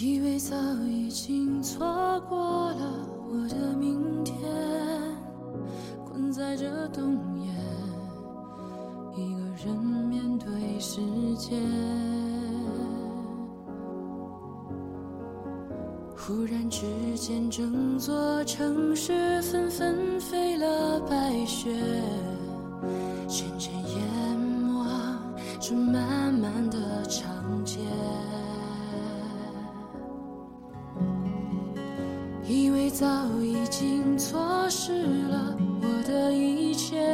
以为早已经错过了我的明天，困在这冬夜，一个人面对世界。忽然之间，整座城市纷纷飞了白雪，渐渐淹没这漫漫的长街。早已经错失了我的一切，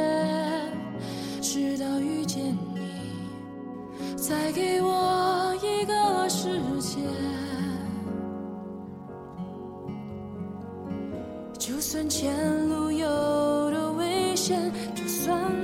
直到遇见你，再给我一个世界。就算前路有多危险，就算。